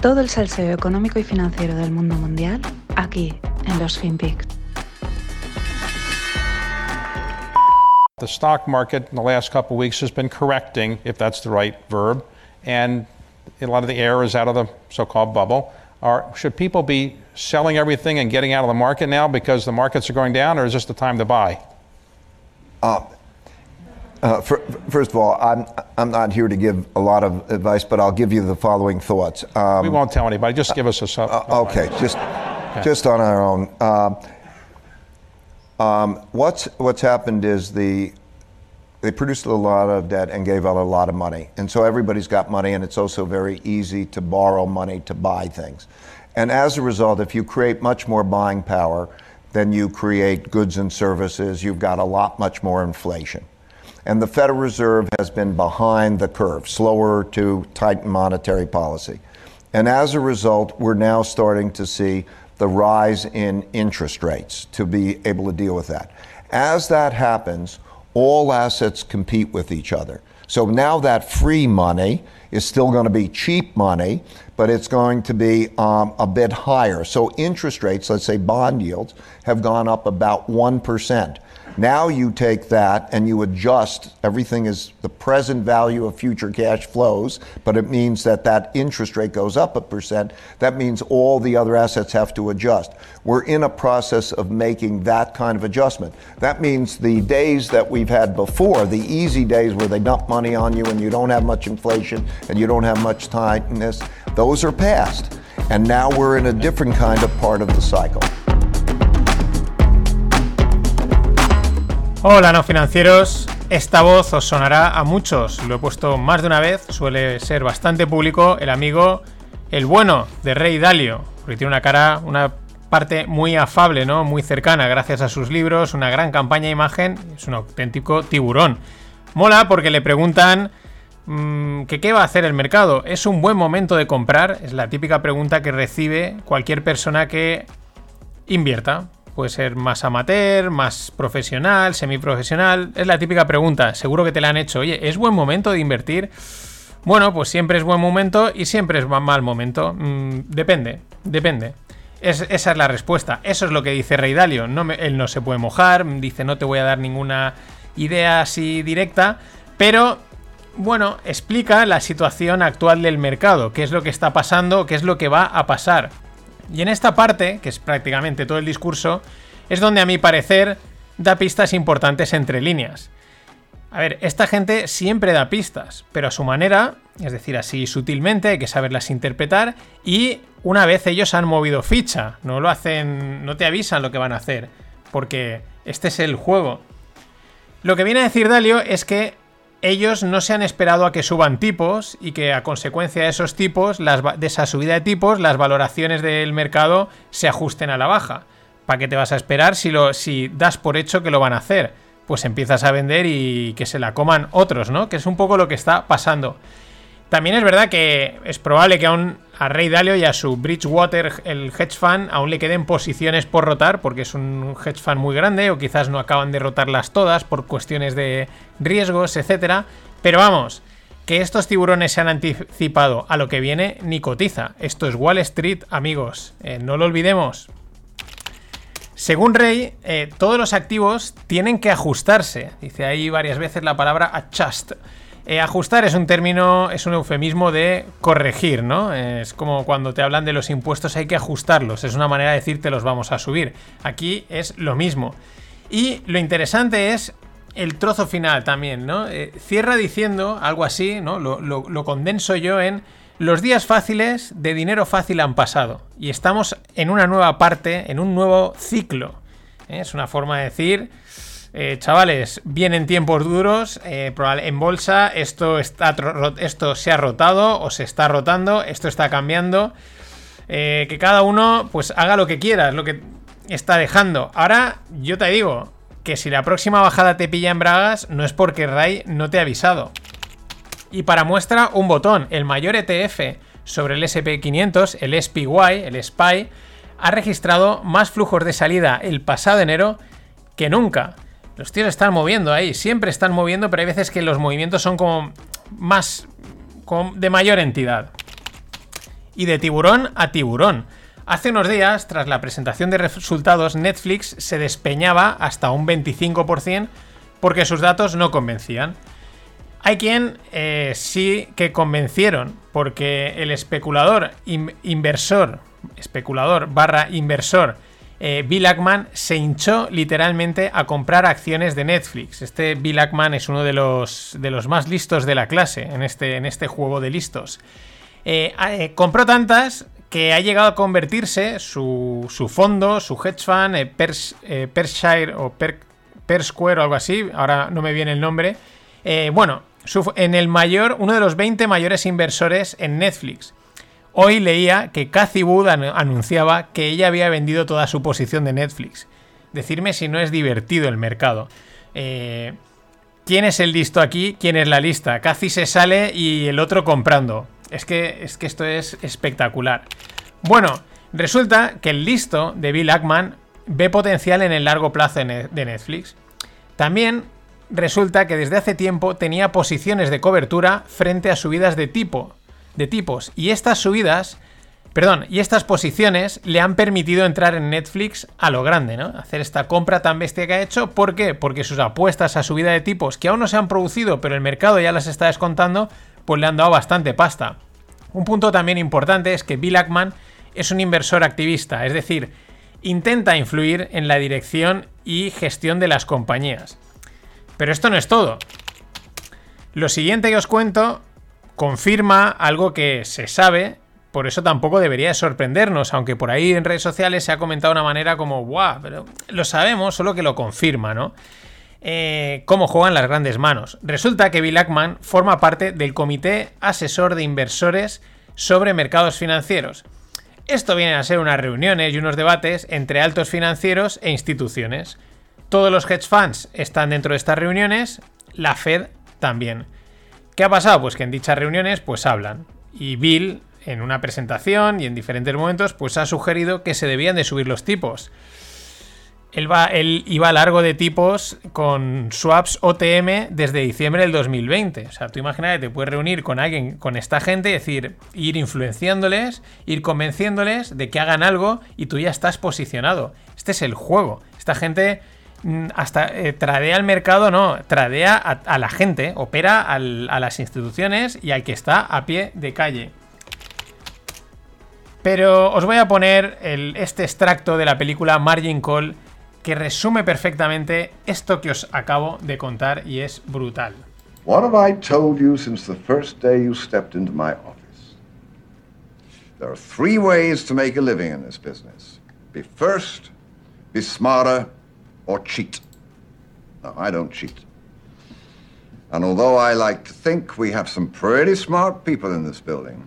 Todo el salseo económico y financiero del mundo mundial aquí en los FinPix. The stock market in the last couple of weeks has been correcting, if that's the right verb, and a lot of the air is out of the so called bubble. Are, should people be selling everything and getting out of the market now because the markets are going down, or is this the time to buy? Uh, fir- first of all, I'm, I'm not here to give a lot of advice, but I'll give you the following thoughts. Um, we won't tell anybody. Just give us a sub. uh, okay, just, just on our own. Um, um, what's, what's happened is the, they produced a lot of debt and gave out a lot of money. And so everybody's got money, and it's also very easy to borrow money to buy things. And as a result, if you create much more buying power, then you create goods and services, you've got a lot much more inflation. And the Federal Reserve has been behind the curve, slower to tighten monetary policy. And as a result, we're now starting to see the rise in interest rates to be able to deal with that. As that happens, all assets compete with each other. So now that free money is still going to be cheap money, but it's going to be um, a bit higher. So interest rates, let's say bond yields, have gone up about 1%. Now you take that and you adjust, everything is the present value of future cash flows, but it means that that interest rate goes up a percent. That means all the other assets have to adjust. We're in a process of making that kind of adjustment. That means the days that we've had before, the easy days where they dump money on you and you don't have much inflation and you don't have much tightness, those are past. And now we're in a different kind of part of the cycle. Hola no financieros, esta voz os sonará a muchos, lo he puesto más de una vez, suele ser bastante público, el amigo, el bueno de Rey Dalio, porque tiene una cara, una parte muy afable, ¿no? Muy cercana, gracias a sus libros, una gran campaña de imagen, es un auténtico tiburón. Mola porque le preguntan mmm, que qué va a hacer el mercado, ¿es un buen momento de comprar? Es la típica pregunta que recibe cualquier persona que invierta, puede ser más amateur, más profesional, semiprofesional. Es la típica pregunta, seguro que te la han hecho. Oye, ¿es buen momento de invertir? Bueno, pues siempre es buen momento y siempre es mal momento. Mm, depende, depende. Es, esa es la respuesta. Eso es lo que dice Rey Dalio. Él no se puede mojar, dice no te voy a dar ninguna idea así directa, pero bueno, explica la situación actual del mercado, qué es lo que está pasando, qué es lo que va a pasar. Y en esta parte, que es prácticamente todo el discurso, es donde a mi parecer da pistas importantes entre líneas. A ver, esta gente siempre da pistas, pero a su manera, es decir, así sutilmente, hay que saberlas interpretar y una vez ellos han movido ficha, no lo hacen, no te avisan lo que van a hacer, porque este es el juego. Lo que viene a decir Dalio es que ellos no se han esperado a que suban tipos y que a consecuencia de esos tipos, de esa subida de tipos, las valoraciones del mercado se ajusten a la baja. ¿Para qué te vas a esperar si, si das por hecho que lo van a hacer? Pues empiezas a vender y que se la coman otros, ¿no? Que es un poco lo que está pasando. También es verdad que es probable que aún a Rey Dalio y a su Bridgewater, el hedge fund, aún le queden posiciones por rotar, porque es un hedge fund muy grande, o quizás no acaban de rotarlas todas por cuestiones de riesgos, etcétera. Pero vamos, que estos tiburones se han anticipado a lo que viene, ni cotiza. Esto es Wall Street, amigos. Eh, no lo olvidemos. Según Rey, eh, todos los activos tienen que ajustarse. Dice ahí varias veces la palabra adjust. Eh, ajustar es un término, es un eufemismo de corregir, ¿no? Es como cuando te hablan de los impuestos hay que ajustarlos, es una manera de decir te los vamos a subir. Aquí es lo mismo. Y lo interesante es el trozo final también, ¿no? Eh, cierra diciendo algo así, ¿no? Lo, lo, lo condenso yo en los días fáciles de dinero fácil han pasado y estamos en una nueva parte, en un nuevo ciclo. ¿eh? Es una forma de decir... Eh, chavales, vienen tiempos duros. Eh, en bolsa esto, está, esto se ha rotado o se está rotando. Esto está cambiando. Eh, que cada uno pues haga lo que quiera, lo que está dejando. Ahora yo te digo que si la próxima bajada te pilla en bragas, no es porque Ray no te ha avisado. Y para muestra, un botón. El mayor ETF sobre el SP500, el SPY, el SPY, ha registrado más flujos de salida el pasado enero que nunca. Los tíos están moviendo ahí, siempre están moviendo, pero hay veces que los movimientos son como más de mayor entidad. Y de tiburón a tiburón. Hace unos días, tras la presentación de resultados, Netflix se despeñaba hasta un 25% porque sus datos no convencían. Hay quien eh, sí que convencieron, porque el especulador inversor, especulador barra inversor, eh, Bill Ackman se hinchó literalmente a comprar acciones de Netflix. Este Bill Ackman es uno de los, de los más listos de la clase en este, en este juego de listos. Eh, compró tantas que ha llegado a convertirse su, su fondo, su hedge fund, Pershire o per, Square o algo así, ahora no me viene el nombre. bueno, en el mayor, uno de los 20 mayores inversores en Netflix. Hoy leía que Cathy Wood anunciaba que ella había vendido toda su posición de Netflix. Decirme si no es divertido el mercado. Eh, ¿Quién es el listo aquí? ¿Quién es la lista? Cathy se sale y el otro comprando. Es que, es que esto es espectacular. Bueno, resulta que el listo de Bill Ackman ve potencial en el largo plazo de Netflix. También resulta que desde hace tiempo tenía posiciones de cobertura frente a subidas de tipo, de tipos, y estas subidas, perdón, y estas posiciones le han permitido entrar en Netflix a lo grande, ¿no? Hacer esta compra tan bestia que ha hecho, ¿por qué? Porque sus apuestas a subida de tipos que aún no se han producido, pero el mercado ya las está descontando, pues le han dado bastante pasta. Un punto también importante es que Bill Ackman es un inversor activista, es decir, intenta influir en la dirección y gestión de las compañías. Pero esto no es todo. Lo siguiente que os cuento confirma algo que se sabe, por eso tampoco debería sorprendernos, aunque por ahí en redes sociales se ha comentado de una manera como, ¡guau! Pero lo sabemos, solo que lo confirma, ¿no? Eh, cómo juegan las grandes manos. Resulta que Bill Ackman forma parte del Comité Asesor de Inversores sobre Mercados Financieros. Esto viene a ser unas reuniones y unos debates entre altos financieros e instituciones. Todos los hedge funds están dentro de estas reuniones, la Fed también. ¿Qué ha pasado? Pues que en dichas reuniones pues hablan. Y Bill, en una presentación y en diferentes momentos, pues ha sugerido que se debían de subir los tipos. Él, va, él iba largo de tipos con swaps OTM desde diciembre del 2020. O sea, tú imaginas que te puedes reunir con alguien, con esta gente, y decir, ir influenciándoles, ir convenciéndoles de que hagan algo y tú ya estás posicionado. Este es el juego. Esta gente hasta eh, tradea al mercado, no, tradea a, la gente, opera a las instituciones y al que está a pie de calle. Pero os voy a poner este extracto de la película Margin Call que resume perfectamente esto que os acabo de contar y es brutal. What have I told you since the first day you stepped into my office? There are three ways to make a living in this business. Be first, be smarter, or cheat. No, I don't cheat. And although I like to think we have some pretty smart people in this building,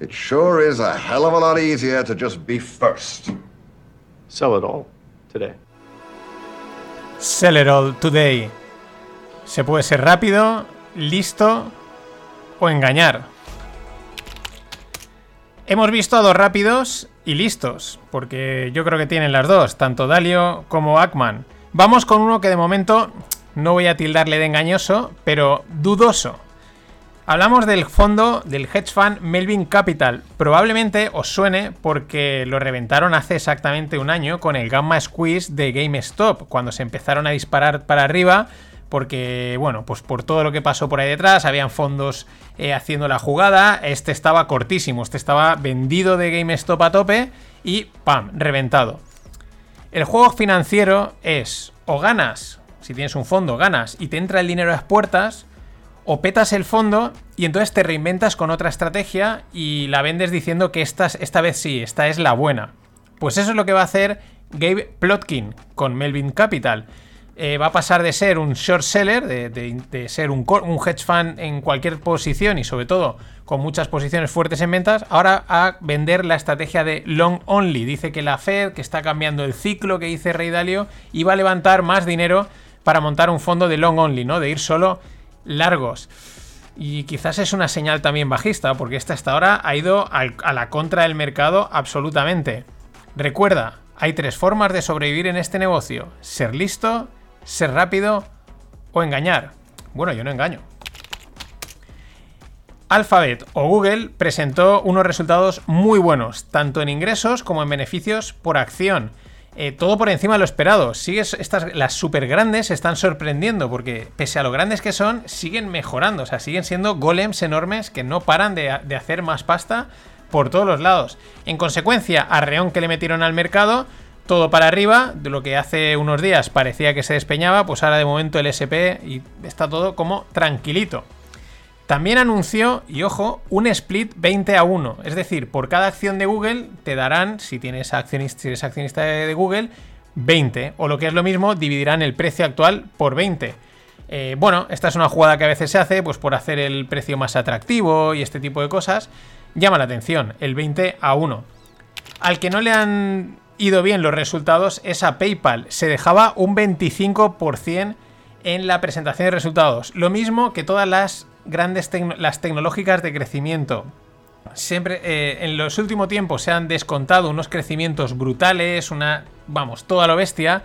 it sure is a hell of a lot easier to just be first. Sell it all today. Sell it all today. Se puede ser rápido, listo o engañar. Hemos visto a dos rápidos y listos, porque yo creo que tienen las dos, tanto Dalio como Ackman. Vamos con uno que de momento no voy a tildarle de engañoso, pero dudoso. Hablamos del fondo del hedge fund Melvin Capital. Probablemente os suene porque lo reventaron hace exactamente un año con el Gamma Squeeze de GameStop, cuando se empezaron a disparar para arriba porque, bueno, pues por todo lo que pasó por ahí detrás, habían fondos eh, haciendo la jugada, este estaba cortísimo, este estaba vendido de GameStop a tope y ¡pam! reventado. El juego financiero es o ganas, si tienes un fondo, ganas y te entra el dinero a las puertas, o petas el fondo y entonces te reinventas con otra estrategia y la vendes diciendo que esta, esta vez sí, esta es la buena. Pues eso es lo que va a hacer Gabe Plotkin con Melvin Capital. Eh, va a pasar de ser un short seller, de, ser un, hedge fund en cualquier posición y sobre todo con muchas posiciones fuertes en ventas, ahora a vender la estrategia de long only. Dice que la Fed, que está cambiando el ciclo que dice Rey Dalio, iba a levantar más dinero para montar un fondo de long only, ¿no? De ir solo largos. Y quizás es una señal también bajista, porque esta hasta ahora ha ido a la contra del mercado absolutamente. Recuerda, hay tres formas de sobrevivir en este negocio. Ser listo, ser rápido o engañar. Bueno, yo no engaño. Alphabet o Google presentó unos resultados muy buenos, tanto en ingresos como en beneficios por acción. Eh, todo por encima de lo esperado. Sigues, estas, las super grandes están sorprendiendo porque, pese a lo grandes que son, siguen mejorando. O sea, siguen siendo golems enormes que no paran de, de hacer más pasta por todos los lados. En consecuencia, arreón que le metieron al mercado, todo para arriba, de lo que hace unos días parecía que se despeñaba, pues ahora de momento el SP y está todo como tranquilito. También anunció, y ojo, un split 20 a 1. Es decir, por cada acción de Google te darán, si, tienes accionista, eres accionista de Google, 20. O lo que es lo mismo, dividirán el precio actual por 20. Eh, bueno, esta es una jugada que a veces se hace pues por hacer el precio más atractivo y este tipo de cosas. Llama la atención, el 20 a 1. Al que no le han ido bien los resultados es a PayPal. Se dejaba un 25% en la presentación de resultados. Lo mismo que todas las grandes las tecnológicas de crecimiento. Siempre eh, en los últimos tiempos se han descontado unos crecimientos brutales, una, vamos, toda lo bestia,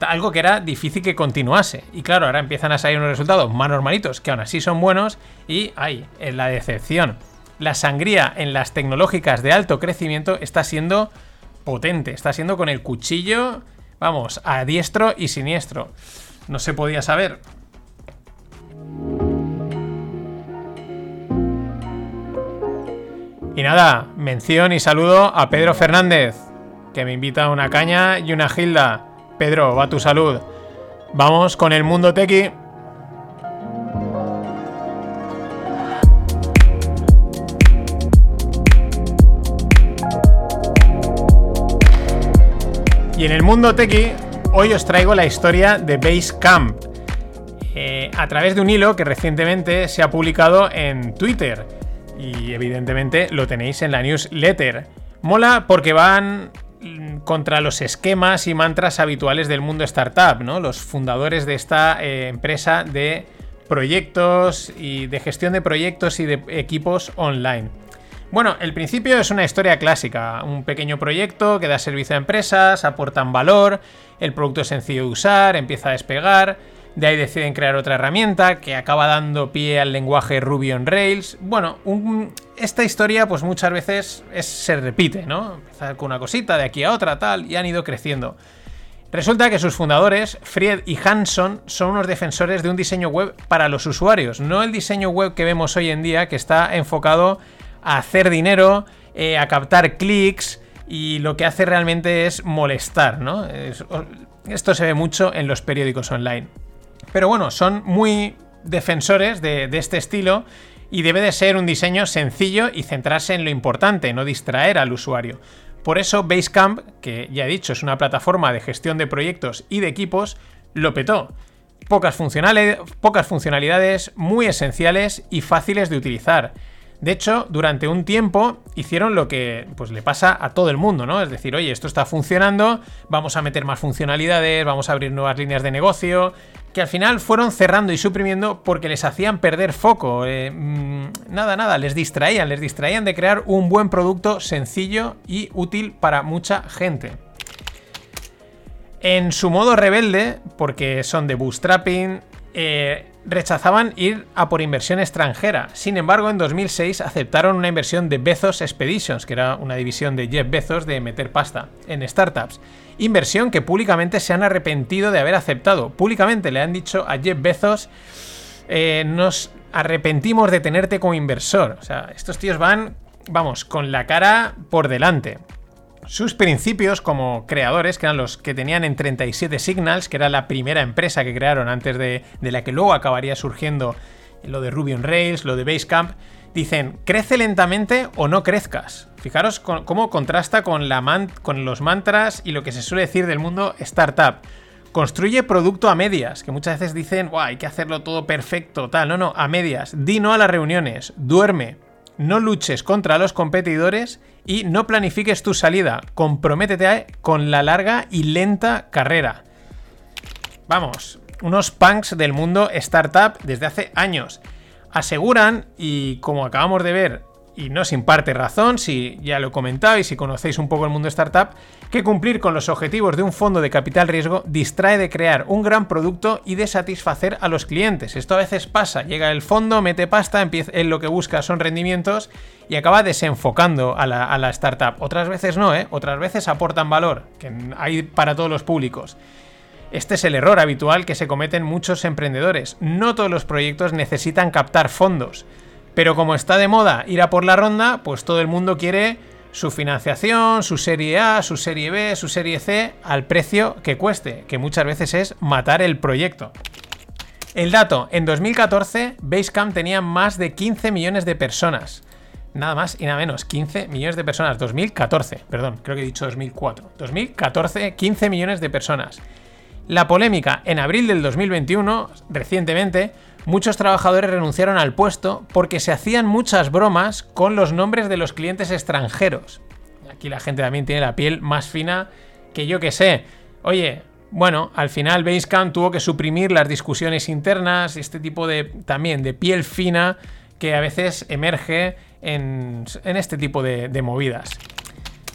algo que era difícil que continuase. Y claro, ahora empiezan a salir unos resultados más normalitos, que aún así son buenos, y hay en la decepción. La sangría en las tecnológicas de alto crecimiento está siendo potente, está siendo con el cuchillo, vamos, a diestro y siniestro. No se podía saber. Y nada, mención y saludo a Pedro Fernández, que me invita a una caña y una gilda. Pedro, va tu salud. Vamos con el mundo tequi. Y en el mundo tequi, hoy os traigo la historia de Basecamp. Eh, a través de un hilo que recientemente se ha publicado en Twitter y evidentemente lo tenéis en la newsletter. Mola porque van contra los esquemas y mantras habituales del mundo startup, ¿no? Los fundadores de esta eh, empresa de proyectos y de gestión de proyectos y de equipos online. Bueno, el principio es una historia clásica, un pequeño proyecto que da servicio a empresas, aportan valor, el producto es sencillo de usar, empieza a despegar, de ahí deciden crear otra herramienta que acaba dando pie al lenguaje Ruby on Rails. Bueno, esta historia pues muchas veces se repite, ¿no? Empezar con una cosita, de aquí a otra, tal, y han ido creciendo. Resulta que sus fundadores, Fried y Hanson, son unos defensores de un diseño web para los usuarios, no el diseño web que vemos hoy en día que está enfocado a hacer dinero, eh, a captar clics y lo que hace realmente es molestar, ¿no? esto se ve mucho en los periódicos online. Pero bueno, son muy defensores de, este estilo y debe de ser un diseño sencillo y centrarse en lo importante, no distraer al usuario. Por eso Basecamp, que ya he dicho es una plataforma de gestión de proyectos y de equipos, lo petó. Pocas, pocas funcionalidades muy esenciales y fáciles de utilizar. De hecho, durante un tiempo hicieron lo que pues, le pasa a todo el mundo, ¿no? Es decir, oye, esto está funcionando, vamos a meter más funcionalidades, vamos a abrir nuevas líneas de negocio, que al final fueron cerrando y suprimiendo porque les hacían perder foco. Eh, mm, nada, nada, les distraían, les distraían de crear un buen producto sencillo y útil para mucha gente. En su modo rebelde, porque son de bootstrapping, eh, rechazaban ir a por inversión extranjera. Sin embargo, en 2006 aceptaron una inversión de Bezos Expeditions, que era una división de Jeff Bezos de meter pasta en startups. Inversión que públicamente se han arrepentido de haber aceptado. Públicamente le han dicho a Jeff Bezos, eh, nos arrepentimos de tenerte como inversor. O sea, estos tíos van, vamos, con la cara por delante. Sus principios como creadores, que eran los que tenían en 37 Signals, que era la primera empresa que crearon antes de, la que luego acabaría surgiendo lo de Ruby on Rails, lo de Basecamp, dicen, crece lentamente o no crezcas. Fijaros cómo contrasta con, con los mantras y lo que se suele decir del mundo startup. Construye producto a medias, que muchas veces dicen, hay que hacerlo todo perfecto, tal. No, no, a medias. Di no a las reuniones. Duerme no luches contra los competidores y no planifiques tu salida. Comprométete con la larga y lenta carrera. Vamos, unos punks del mundo startup desde hace años. Aseguran, y como acabamos de ver y no sin parte razón, si ya lo he comentado y si conocéis un poco el mundo startup, que cumplir con los objetivos de un fondo de capital riesgo distrae de crear un gran producto y de satisfacer a los clientes. Esto a veces pasa, llega el fondo, mete pasta, empieza, él lo que busca son rendimientos y acaba desenfocando a la, a la startup. Otras veces no, ¿eh? otras veces aportan valor, que hay para todos los públicos. Este es el error habitual que se cometen muchos emprendedores. No todos los proyectos necesitan captar fondos. Pero como está de moda ir a por la ronda, pues todo el mundo quiere su financiación, su serie A, su serie B, su serie C al precio que cueste, que muchas veces es matar el proyecto. El dato, en 2014 Basecamp tenía más de 15 millones de personas. Nada más y nada menos, 15 millones de personas. 2014, perdón, creo que he dicho 2004. 2014, 15 millones de personas. La polémica, en abril del 2021, recientemente, muchos trabajadores renunciaron al puesto porque se hacían muchas bromas con los nombres de los clientes extranjeros. Aquí la gente también tiene la piel más fina que yo que sé. Oye, bueno, al final Basecamp tuvo que suprimir las discusiones internas, este tipo de también de piel fina que a veces emerge en, en este tipo de, de movidas.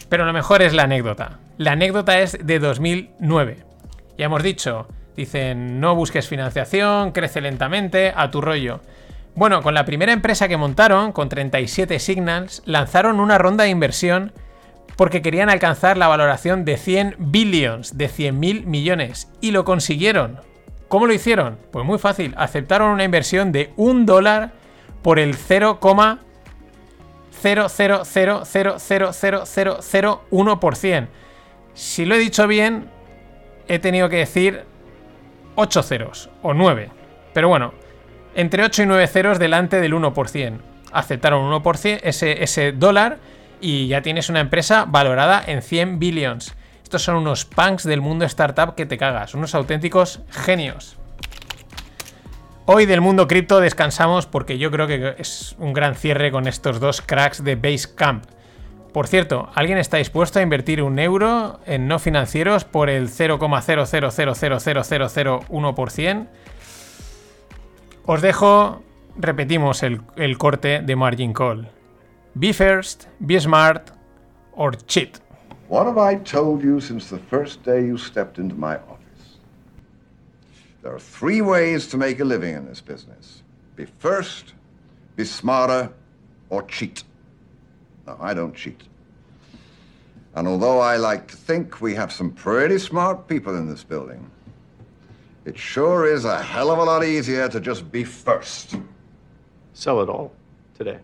Pero lo mejor es la anécdota. La anécdota es de 2009. Ya hemos dicho, Dicen, no busques financiación, crece lentamente, a tu rollo. Bueno, con la primera empresa que montaron, con 37 Signals, lanzaron una ronda de inversión porque querían alcanzar la valoración de 100 billions, de 100 mil millones, y lo consiguieron. ¿Cómo lo hicieron? Pues muy fácil, aceptaron una inversión de un dólar por el 0,000000001%. Si lo he dicho bien, he tenido que decir 8 ceros o 9. Pero bueno, entre 8 y 9 ceros delante del 1%. Aceptaron 1% ese, ese dólar y ya tienes una empresa valorada en 100 billions. Estos son unos punks del mundo startup que te cagas, unos auténticos genios. Hoy del mundo cripto descansamos porque yo creo que es un gran cierre con estos dos cracks de Basecamp. Por cierto, ¿alguien está dispuesto a invertir un euro en no financieros por el 0,0000001%? Os dejo, repetimos el, el corte de Margin Call. Be first, be smart, or cheat. What have I told you since the first day you stepped into my office? There are three ways to make a living in this business be first, be smarter, or cheat. No, I don't cheat. And although I like to think we have some pretty smart people in this building, it sure is a hell of a lot easier to just be first. Sell it all today.